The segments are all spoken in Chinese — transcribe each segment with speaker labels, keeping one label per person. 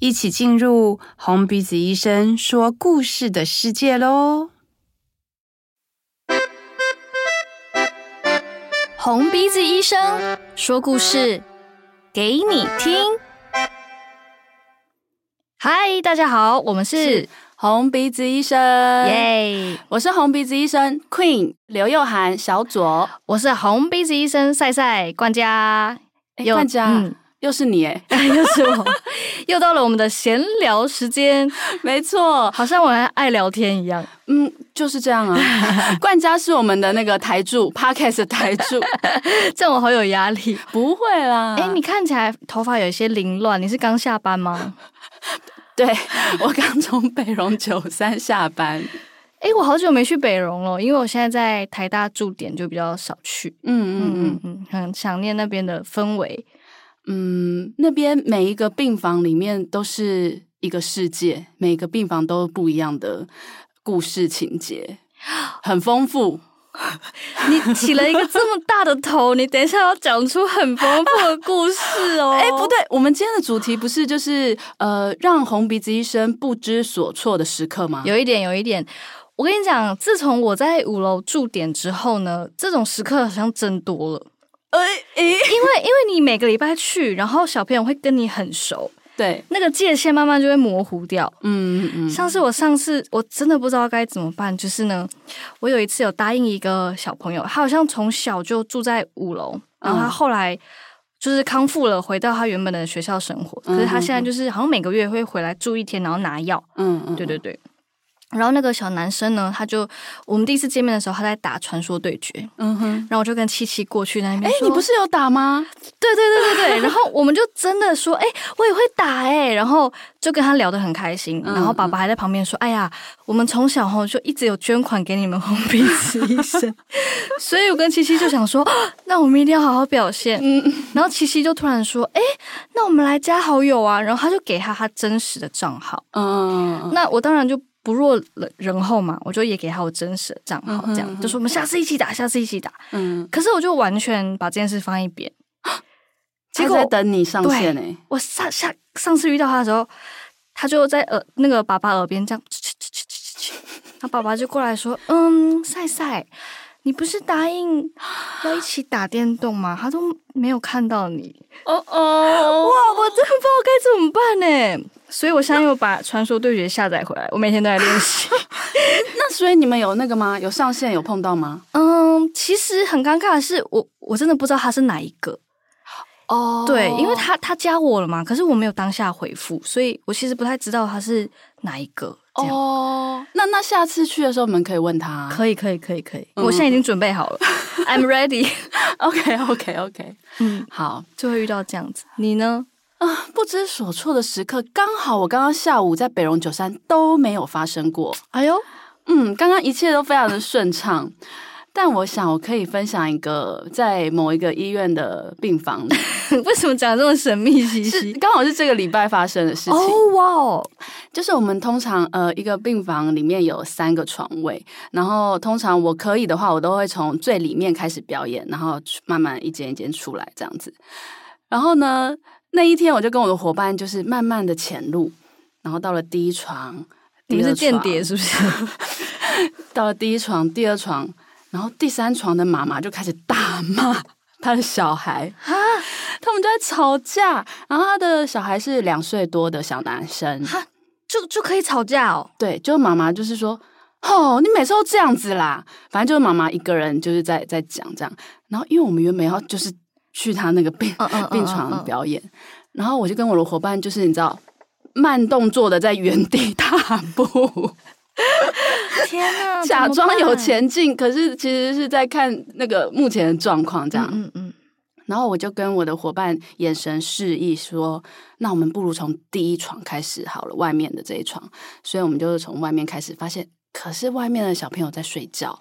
Speaker 1: 一起进入红鼻子医生说故事的世界喽！
Speaker 2: 红鼻子医生说故事给你听。嗨，大家好，我们是，
Speaker 3: 是红鼻子医生，
Speaker 2: 耶！
Speaker 3: 我是红鼻子医生 Queen 刘又涵小左，
Speaker 2: 我是红鼻子医生赛赛冠嘉，
Speaker 3: 冠嘉。嗯又是你哎，
Speaker 2: 又是我，又到了我们的闲聊时间。
Speaker 3: 没错，
Speaker 2: 好像我还爱聊天一样。
Speaker 3: 嗯，就是这样啊。冠嘉是我们的那个台柱，Podcast 的台柱，
Speaker 2: 这样我好有压力。
Speaker 3: 不会啦，
Speaker 2: 哎，你看起来头发有一些凌乱，你是刚下班吗？
Speaker 3: 对，我刚从北荣九三下班。
Speaker 2: 哎，我好久没去北荣了，因为我现在在台大驻点，就比较少去。
Speaker 3: 嗯嗯嗯
Speaker 2: 嗯，很想念那边的氛围。
Speaker 3: 嗯，那边每一个病房里面都是一个世界，每个病房都不一样的故事情节，很丰富。
Speaker 2: 你起了一个这么大的头，你等一下要讲出很丰富的故事哦。
Speaker 3: 哎，不对，我们今天的主题不是就是呃，让红鼻子医生不知所措的时刻吗？
Speaker 2: 有一点，有一点。我跟你讲，自从我在五楼驻点之后呢，这种时刻好像增多了。
Speaker 3: 呃，因为
Speaker 2: 因为你每个礼拜去，然后小朋友会跟你很熟，
Speaker 3: 对，
Speaker 2: 那个界限慢慢就会模糊掉。
Speaker 3: 嗯嗯嗯。像
Speaker 2: 是我上次我真的不知道该怎么办，就是呢，我有一次有答应一个小朋友，他好像从小就住在五楼，然后他后来就是康复了，回到他原本的学校生活。嗯、可是他现在就是好像每个月会回来住一天，然后拿药。
Speaker 3: 嗯嗯，
Speaker 2: 对对对。然后那个小男生呢，他就我们第一次见面的时候，他在打传说对决，
Speaker 3: 嗯哼，
Speaker 2: 然后我就跟七七过去那边，哎，
Speaker 3: 你不是有打吗？
Speaker 2: 对对对对对，然后我们就真的说，哎，我也会打哎，然后就跟他聊得很开心，然后爸爸还在旁边说，哎呀，我们从小吼就一直有捐款给你们红鼻子医生，所以我跟七七就想说，那我们一定要好好表现，嗯，然后七七就突然说，哎，那我们来加好友啊，然后他就给他他真实的账号，
Speaker 3: 嗯，
Speaker 2: 那我当然就。不若人后嘛，我就也给他我真实的账号，这样、就说我们下次一起打，下次一起打。
Speaker 3: 嗯，
Speaker 2: 可是我就完全把这件事放一边，
Speaker 3: 结果在等你上线呢。
Speaker 2: 我上下上次遇到他的时候，他就在耳那个爸爸耳边这样，他爸爸就过来说：“嗯，赛赛，你不是答应要一起打电动吗？他都没有看到你。”
Speaker 3: 哦哦，
Speaker 2: 哇，我真的不知道该怎么办呢。所以，我现在又把传说对决下载回来，我每天都在练习。
Speaker 3: 那所以你们有那个吗？有上线有碰到吗？
Speaker 2: 嗯，其实很尴尬的是，我我真的不知道他是哪一个。
Speaker 3: 哦，oh.
Speaker 2: 对，因为他他加我了嘛，可是我没有当下回复，所以我其实不太知道他是哪一个。
Speaker 3: 哦，oh. 那那下次去的时候，我们可以问他。
Speaker 2: 可以，可以，可以，可以。嗯、我现在已经准备好了，I'm ready。
Speaker 3: OK，OK，OK。Okay, okay, okay.
Speaker 2: 嗯，
Speaker 3: 好，
Speaker 2: 就会遇到这样子。你呢？
Speaker 3: 啊，不知所措的时刻，刚好我刚刚下午在北荣九三都没有发生过。
Speaker 2: 哎呦，
Speaker 3: 嗯，刚刚一切都非常的顺畅。但我想我可以分享一个在某一个医院的病房里，
Speaker 2: 为什么讲这么神秘兮兮？
Speaker 3: 刚好是这个礼拜发生的事情。
Speaker 2: 哦哇哦，
Speaker 3: 就是我们通常呃一个病房里面有三个床位，然后通常我可以的话，我都会从最里面开始表演，然后慢慢一间一间出来这样子。然后呢，那一天，我就跟我的伙伴就是慢慢的潜入，然后到了第一床，
Speaker 2: 你们是间谍是不是？
Speaker 3: 到了第一床、第二床，然后第三床的妈妈就开始大骂他的小孩
Speaker 2: 啊，
Speaker 3: 他们就在吵架。然后他的小孩是两岁多的小男生，
Speaker 2: 哈，就就可以吵架哦？
Speaker 3: 对，就妈妈就是说，哦，你每次都这样子啦。反正就是妈妈一个人就是在在讲这样。然后因为我们原本要就是。去他那个病 病床表演，然后我就跟我的伙伴，就是你知道，慢动作的在原地 踏步，
Speaker 2: 天哪，
Speaker 3: 假装有前进，可是其实是在看那个目前的状况这样。
Speaker 2: 嗯嗯。
Speaker 3: 然后我就跟我的伙伴眼神示意说：“那我们不如从第一床开始好了，外面的这一床。”所以我们就是从外面开始，发现可是外面的小朋友在睡觉，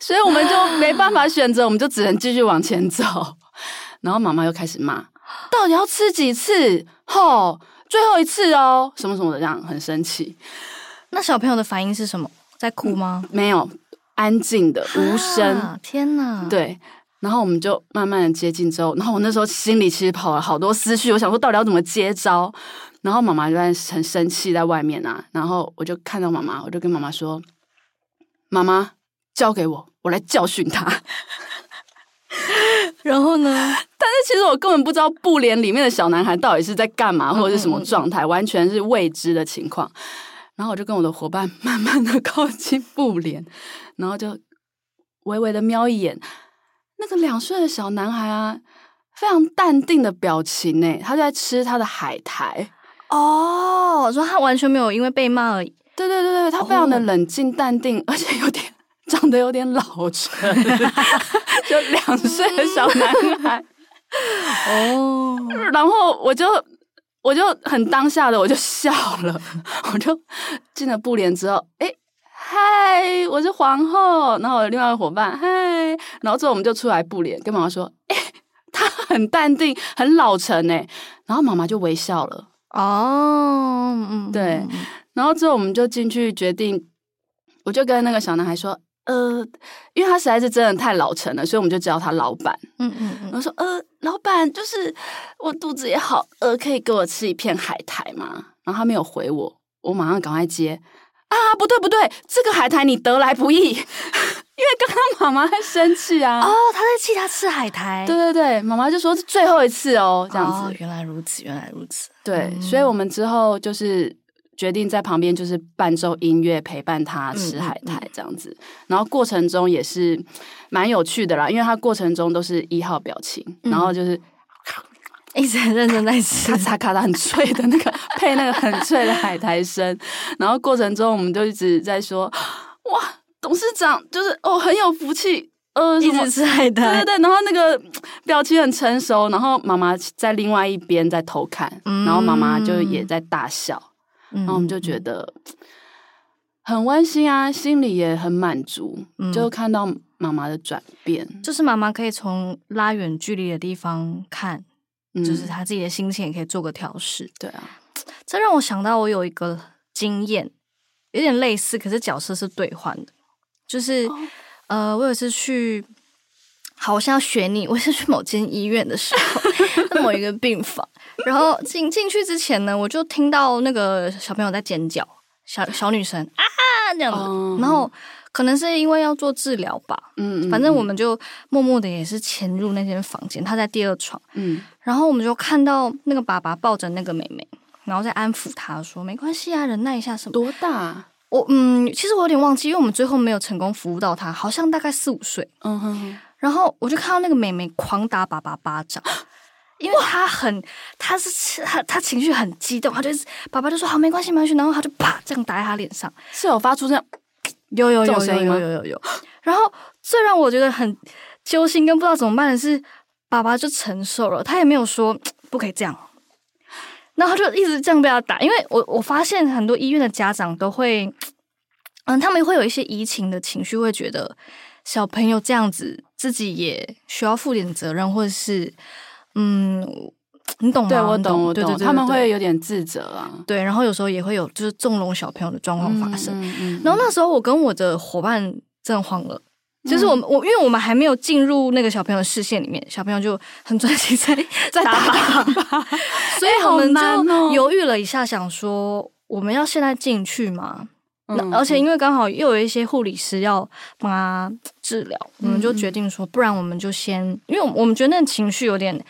Speaker 3: 所以我们就没办法选择，我们就只能继续往前走。然后妈妈又开始骂：“到底要吃几次？吼，最后一次哦，什么什么的，这样很生气。”
Speaker 2: 那小朋友的反应是什么？在哭吗？
Speaker 3: 嗯、没有，安静的无声、啊。
Speaker 2: 天哪！
Speaker 3: 对。然后我们就慢慢的接近之后，然后我那时候心里其实跑了好多思绪，我想说到底要怎么接招。然后妈妈就在很生气在外面啊，然后我就看到妈妈，我就跟妈妈说：“妈妈，交给我，我来教训他。”
Speaker 2: 然后呢？
Speaker 3: 但是其实我根本不知道布帘里面的小男孩到底是在干嘛，或者是什么状态，完全是未知的情况。然后我就跟我的伙伴慢慢的靠近布帘，然后就微微的瞄一眼。那个两岁的小男孩啊，非常淡定的表情呢，他在吃他的海苔
Speaker 2: 哦，说他完全没有因为被骂而已。
Speaker 3: 对对对对，他非常的冷静淡定，哦、而且有点长得有点老成，就两岁的小男孩哦。然后我就我就很当下的我就笑了，我就进了布帘之后，哎。嗨，我是皇后。然后我的另外一个伙伴，嗨，然后之后我们就出来布帘，跟妈妈说，哎，他很淡定，很老成哎。然后妈妈就微笑了。哦，嗯，对。然后之后我们就进去决定，我就跟那个小男孩说，呃，因为他实在是真的太老成了，所以我们就叫他老板。嗯嗯嗯。我说，呃，老板，就是我肚子也好饿，可以给我吃一片海苔吗？然后他没有回我，我马上赶快接。啊，不对不对，这个海苔你得来不易，因为刚刚妈妈在生气啊。
Speaker 2: 哦，他在气他吃海苔。
Speaker 3: 对对对，妈妈就说是最后一次哦，这样子。
Speaker 2: 哦，原来如此，原来如此。
Speaker 3: 对，嗯，所以我们之后就是决定在旁边就是伴奏音乐陪伴他吃海苔这样子，嗯嗯嗯，然后过程中也是蛮有趣的啦，因为他过程中都是一号表情，嗯，然后就是。
Speaker 2: 一直很认真在吃，
Speaker 3: 咔嚓咔嚓很脆的那个，配那个很脆的海苔声。然后过程中，我们就一直在说：“哇，董事长就是哦，很有福气，呃，
Speaker 2: 一直吃海苔。”
Speaker 3: 对对对。然后那个表情很成熟。然后妈妈在另外一边在偷看，嗯、然后妈妈就也在大笑。嗯、然后我们就觉得很温馨啊，心里也很满足，嗯、就看到妈妈的转变。
Speaker 2: 就是妈妈可以从拉远距离的地方看。就是她自己的心情也可以做个调试，
Speaker 3: 嗯，对啊，
Speaker 2: 这让我想到我有一个经验，有点类似，可是角色是兑换的。就是、哦、呃，我有一次去，好，我现在要学你，我是去某间医院的时候，某一个病房，然后进进去之前呢，我就听到那个小朋友在尖叫，小小女生啊这样子，哦、然后。可能是因为要做治疗吧，嗯，反正我们就默默的也是潜入那间房间，她在第二床，嗯，然后我们就看到那个爸爸抱着那个妹妹，然后在安抚她说：“没关系啊，忍耐一下什么。”
Speaker 3: 多大？
Speaker 2: 我嗯，其实我有点忘记，因为我们最后没有成功服务到她，好像大概四五岁，嗯哼哼。然后我就看到那个妹妹狂打爸爸巴掌 因为她很她是她她情绪很激动她就是爸爸就说好没关系没关系然后她就啪这样打在她脸上。
Speaker 3: 是有发出这样
Speaker 2: 有有有有有有有然后最让我觉得很揪心跟不知道怎么办的是爸爸就承受了他也没有说不可以这样。然后就一直这样被他打因为我我发现很多医院的家长都会嗯他们会有一些移情的情绪会觉得小朋友这样子自己也需要负点责任，或者是嗯。你懂吗？
Speaker 3: 对，我懂，我懂。他们会有点自责啊。
Speaker 2: 对，然后有时候也会有就是纵容小朋友的状况发生。嗯嗯嗯、然后那时候我跟我的伙伴真的慌了，嗯、就是我们我因为我们还没有进入那个小朋友的视线里面，小朋友就很专心在 在打所以我们就犹豫了一下，想说我们要现在进去吗？嗯、那而且因为刚好又有一些护理师要帮他治疗，嗯、我们就决定说，不然我们就先，因为我们觉得那情绪有点。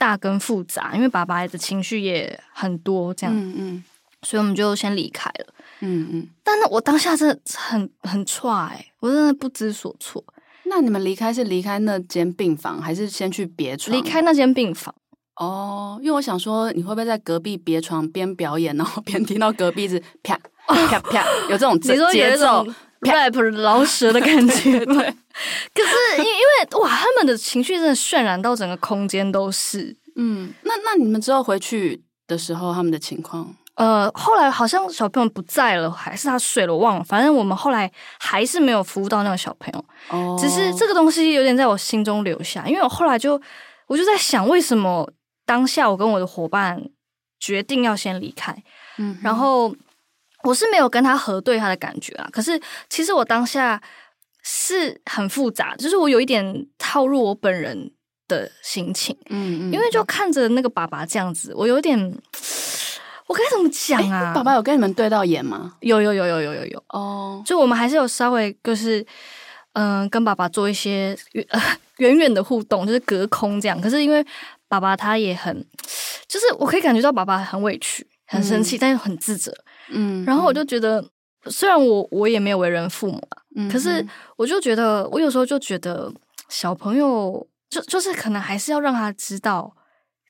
Speaker 2: 大跟复杂，因为爸爸的情绪也很多，这样，嗯嗯，所以我们就先离开了，嗯嗯。但那我当下真的很很踹，我真的不知所措。
Speaker 3: 那你们离开是离开那间病房，还是先去别床？
Speaker 2: 离开那间病房。
Speaker 3: 哦，因为我想说，你会不会在隔壁别床边表演，然后边听到隔壁是啪啪啪，有这种节奏
Speaker 2: ，rap 老舌的感觉？
Speaker 3: 对，
Speaker 2: 可是因因为哇，他们的情绪真的渲染到整个空间都是。
Speaker 3: 嗯，那那你们之后回去的时候，他们的情况？
Speaker 2: 呃，后来好像小朋友不在了，还是他睡了，我忘了。反正我们后来还是没有服务到那个小朋友。哦，只是这个东西有点在我心中留下，因为我后来就我就在想，为什么当下我跟我的伙伴决定要先离开？嗯，然后我是没有跟他核对他的感觉啊。可是其实我当下是很复杂，就是我有一点套入我本人的心情。嗯嗯，因为就看着那个爸爸这样子，我有点。我该怎么讲啊？
Speaker 3: 爸爸有跟你们对到眼吗？
Speaker 2: 有有有有有有有哦，oh. 就我们还是有稍微就是嗯、呃，跟爸爸做一些远 远远的互动，就是隔空这样。可是因为爸爸他也很，就是我可以感觉到爸爸很委屈、很生气，嗯、但又很自责。嗯，然后我就觉得，虽然我我也没有为人父母啊，嗯、可是我就觉得，我有时候就觉得小朋友就就是可能还是要让他知道。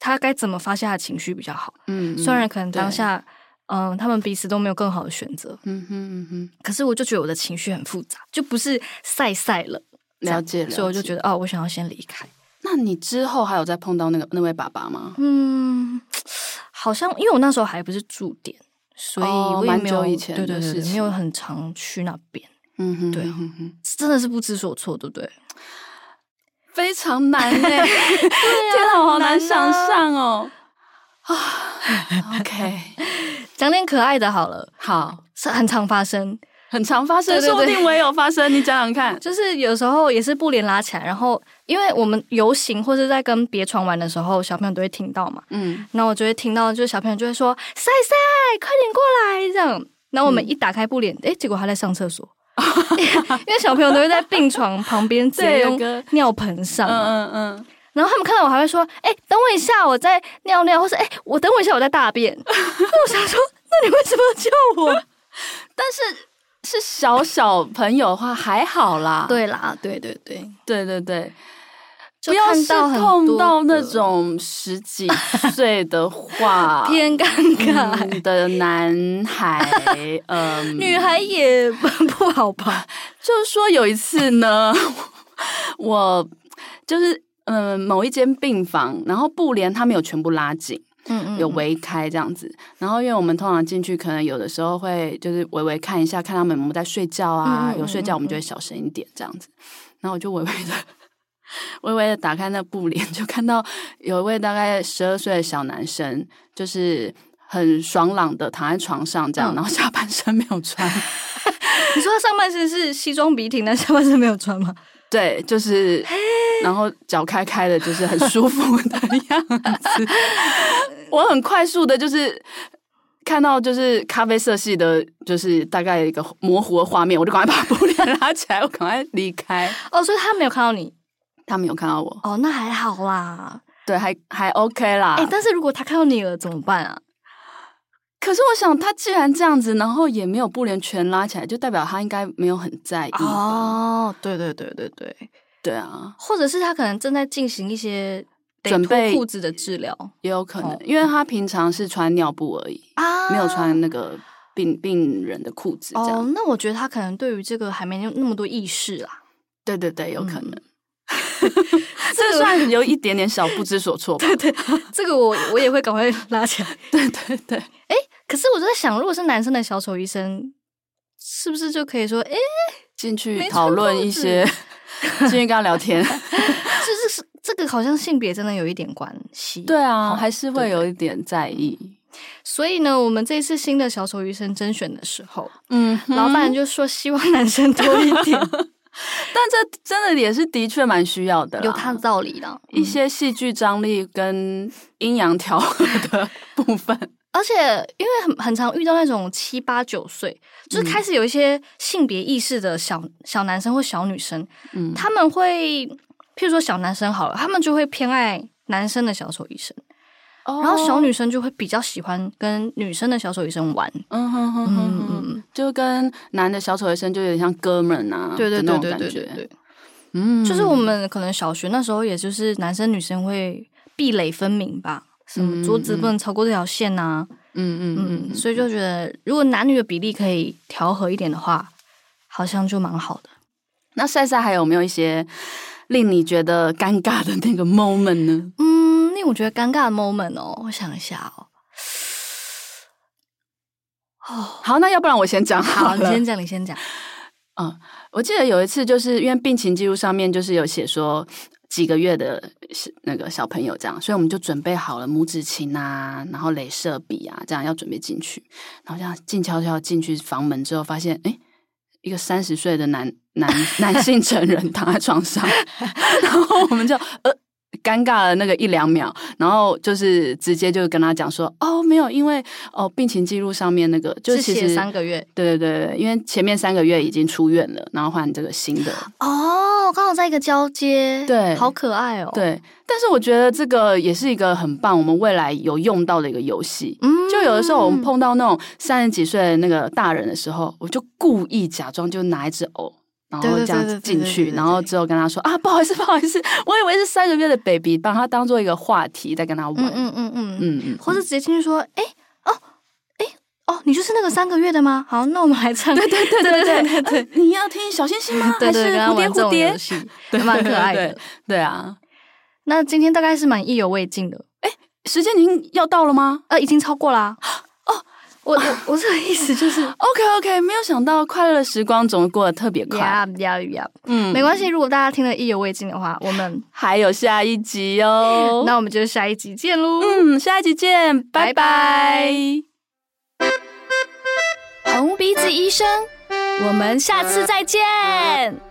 Speaker 2: 他该怎么发泄他的情绪比较好？嗯，虽然可能当下，嗯，他们彼此都没有更好的选择。嗯哼嗯哼。可是我就觉得我的情绪很复杂，就不是晒晒了。
Speaker 3: 了解，了解。
Speaker 2: 所以我就觉得，哦，我想要先离开。
Speaker 3: 那你之后还有再碰到那个那位爸爸吗？
Speaker 2: 嗯，好像因为我那时候还不是驻点，所以我也没有以前对对对，没有很常去那边。嗯哼，对，真的是不知所措，对不对？
Speaker 3: 非常难哎，天啊，好难想象哦。啊，OK，
Speaker 2: 讲点可爱的好了。
Speaker 3: 好，
Speaker 2: 是很常发生，
Speaker 3: 很常发生，说不定我也有发生。你讲讲看，
Speaker 2: 就是有时候也是布帘拉起来，然后因为我们游行或者在跟别床玩的时候，小朋友都会听到嘛。嗯，那我就会听到，就是小朋友就会说：“赛赛，快点过来！”这样，然后我们一打开布帘，哎，结果他在上厕所。因为小朋友都会在病床旁边直接用尿盆上，嗯嗯嗯，然后他们看到我还会说：“哎、欸，等我一下，我在尿尿。”或是“哎、欸，我等我一下，我在大便。”那我想说，那你为什么要叫我？
Speaker 3: 但是是小小朋友的话还好啦，
Speaker 2: 对啦，对对对
Speaker 3: 对对对。不要是碰到那种十几岁的话，
Speaker 2: 偏尴尬
Speaker 3: 的男孩，
Speaker 2: 嗯，女孩也不好吧？
Speaker 3: 就是说有一次呢，我就是嗯某一间病房，然后布帘他没有全部拉紧，嗯嗯，有围开这样子。然后因为我们通常进去，可能有的时候会就是微微看一下，看他们有没有在睡觉啊，有睡觉我们就会小声一点这样子。然后我就微微的。微微的打开那布帘，就看到有一位大概十二岁的小男生，就是很爽朗的躺在床上这样，嗯、然后下半身没有穿。
Speaker 2: 你说他上半身是西装笔挺，但下半身没有穿吗？
Speaker 3: 对，就是，然后脚开开的，就是很舒服的样子。我很快速的，就是看到就是咖啡色系的，就是大概一个模糊的画面，我就赶快把布帘拉起来，我赶快离开。
Speaker 2: 哦，所以他没有看到你。
Speaker 3: 他没有看到我
Speaker 2: 哦，那还好啦，
Speaker 3: 对，还还 OK 啦。
Speaker 2: 哎、欸，但是如果他看到你了怎么办啊？
Speaker 3: 可是我想，他既然这样子，然后也没有布帘全拉起来，就代表他应该没有很在意
Speaker 2: 哦。对对对对对
Speaker 3: 对啊，
Speaker 2: 或者是他可能正在进行一些准备裤子的治疗，
Speaker 3: 也有可能，哦、因为他平常是穿尿布而已啊，没有穿那个病病人的裤子。
Speaker 2: 哦，那我觉得他可能对于这个还没有那么多意识啦。
Speaker 3: 对对对，有可能。嗯 这算有一点点小不知所措吧？
Speaker 2: 对 对，这个我我也会赶快拉起来。
Speaker 3: 对对对，
Speaker 2: 哎，可是我就在想，如果是男生的小丑医生，是不是就可以说，哎，
Speaker 3: 进去讨论一些，进去跟他聊天？
Speaker 2: 就是是这个，好像性别真的有一点关系。
Speaker 3: 对啊，还是会有一点在意。
Speaker 2: 所以呢，我们这次新的小丑医生甄选的时候，嗯，老板就说希望男生多一点。
Speaker 3: 但这真的也是的确蛮需要的，
Speaker 2: 有他的道理的。嗯、
Speaker 3: 一些戏剧张力跟阴阳调和的部分，
Speaker 2: 而且因为很很常遇到那种七八九岁，就是开始有一些性别意识的小小男生或小女生，嗯，他们会，譬如说小男生好了，他们就会偏爱男生的小丑医生。然后小女生就会比较喜欢跟女生的小丑医生玩，嗯哼哼哼
Speaker 3: 哼，就跟男的小丑医生就有点像哥们啊，
Speaker 2: 对对对对对对对，嗯，就是我们可能小学那时候，也就是男生女生会壁垒分明吧，什么桌子不能超过这条线呐，嗯嗯嗯，所以就觉得如果男女的比例可以调和一点的话，好像就蛮好的。
Speaker 3: 那赛赛还有没有一些令你觉得尴尬的那个 moment 呢？
Speaker 2: 嗯，令我觉得尴尬的 moment 哦，我想一下哦。
Speaker 3: 哦，好，那要不然我先讲好
Speaker 2: 你先讲，你先讲。
Speaker 3: 嗯，我记得有一次，就是因为病情记录上面就是有写说几个月的那个小朋友这样，所以我们就准备好了拇指琴啊，然后镭射笔啊，这样要准备进去，然后这样静悄悄进去房门之后，发现哎，一个三十岁的男男 男性成人躺在床上，然后我们就呃。尴尬了那个一两秒，然后就是直接就跟他讲说，哦，没有，因为哦病情记录上面那个就是其实
Speaker 2: 三个月，
Speaker 3: 对对对，因为前面三个月已经出院了，然后换这个新的。
Speaker 2: 哦，刚好在一个交接，
Speaker 3: 对，
Speaker 2: 好可爱哦，
Speaker 3: 对，但是我觉得这个也是一个很棒，我们未来有用到的一个游戏，嗯，就有的时候我们碰到那种三十几岁的那个大人的时候，我就故意假装就拿一只藕。然后这样进去，然后之后跟他说啊，不好意思，不好意思，我以为是三个月的 baby，把他当做一个话题在跟他玩，
Speaker 2: 嗯嗯嗯嗯嗯，或者直接进去说，哎哦，哎哦，你就是那个三个月的吗？好，那我们来唱，
Speaker 3: 对对对对对对，你要听小星星吗？还是蝴蝶蝴蝶？
Speaker 2: 对，蛮可爱的，
Speaker 3: 对啊。
Speaker 2: 那今天大概是蛮意犹未尽的，
Speaker 3: 哎，时间已经要到了吗？
Speaker 2: 呃，已经超过啦。我我我这个意思就是，
Speaker 3: OK OK，没有想到快乐的时光总过得特别快，
Speaker 2: 呀呀呀，嗯，没关系，如果大家听得意犹未尽的话，我们
Speaker 3: 还有下一集哦，
Speaker 2: 那我们就下一集见喽，
Speaker 3: 嗯，下一集见，拜拜。
Speaker 2: 红鼻子医生，我们下次再见。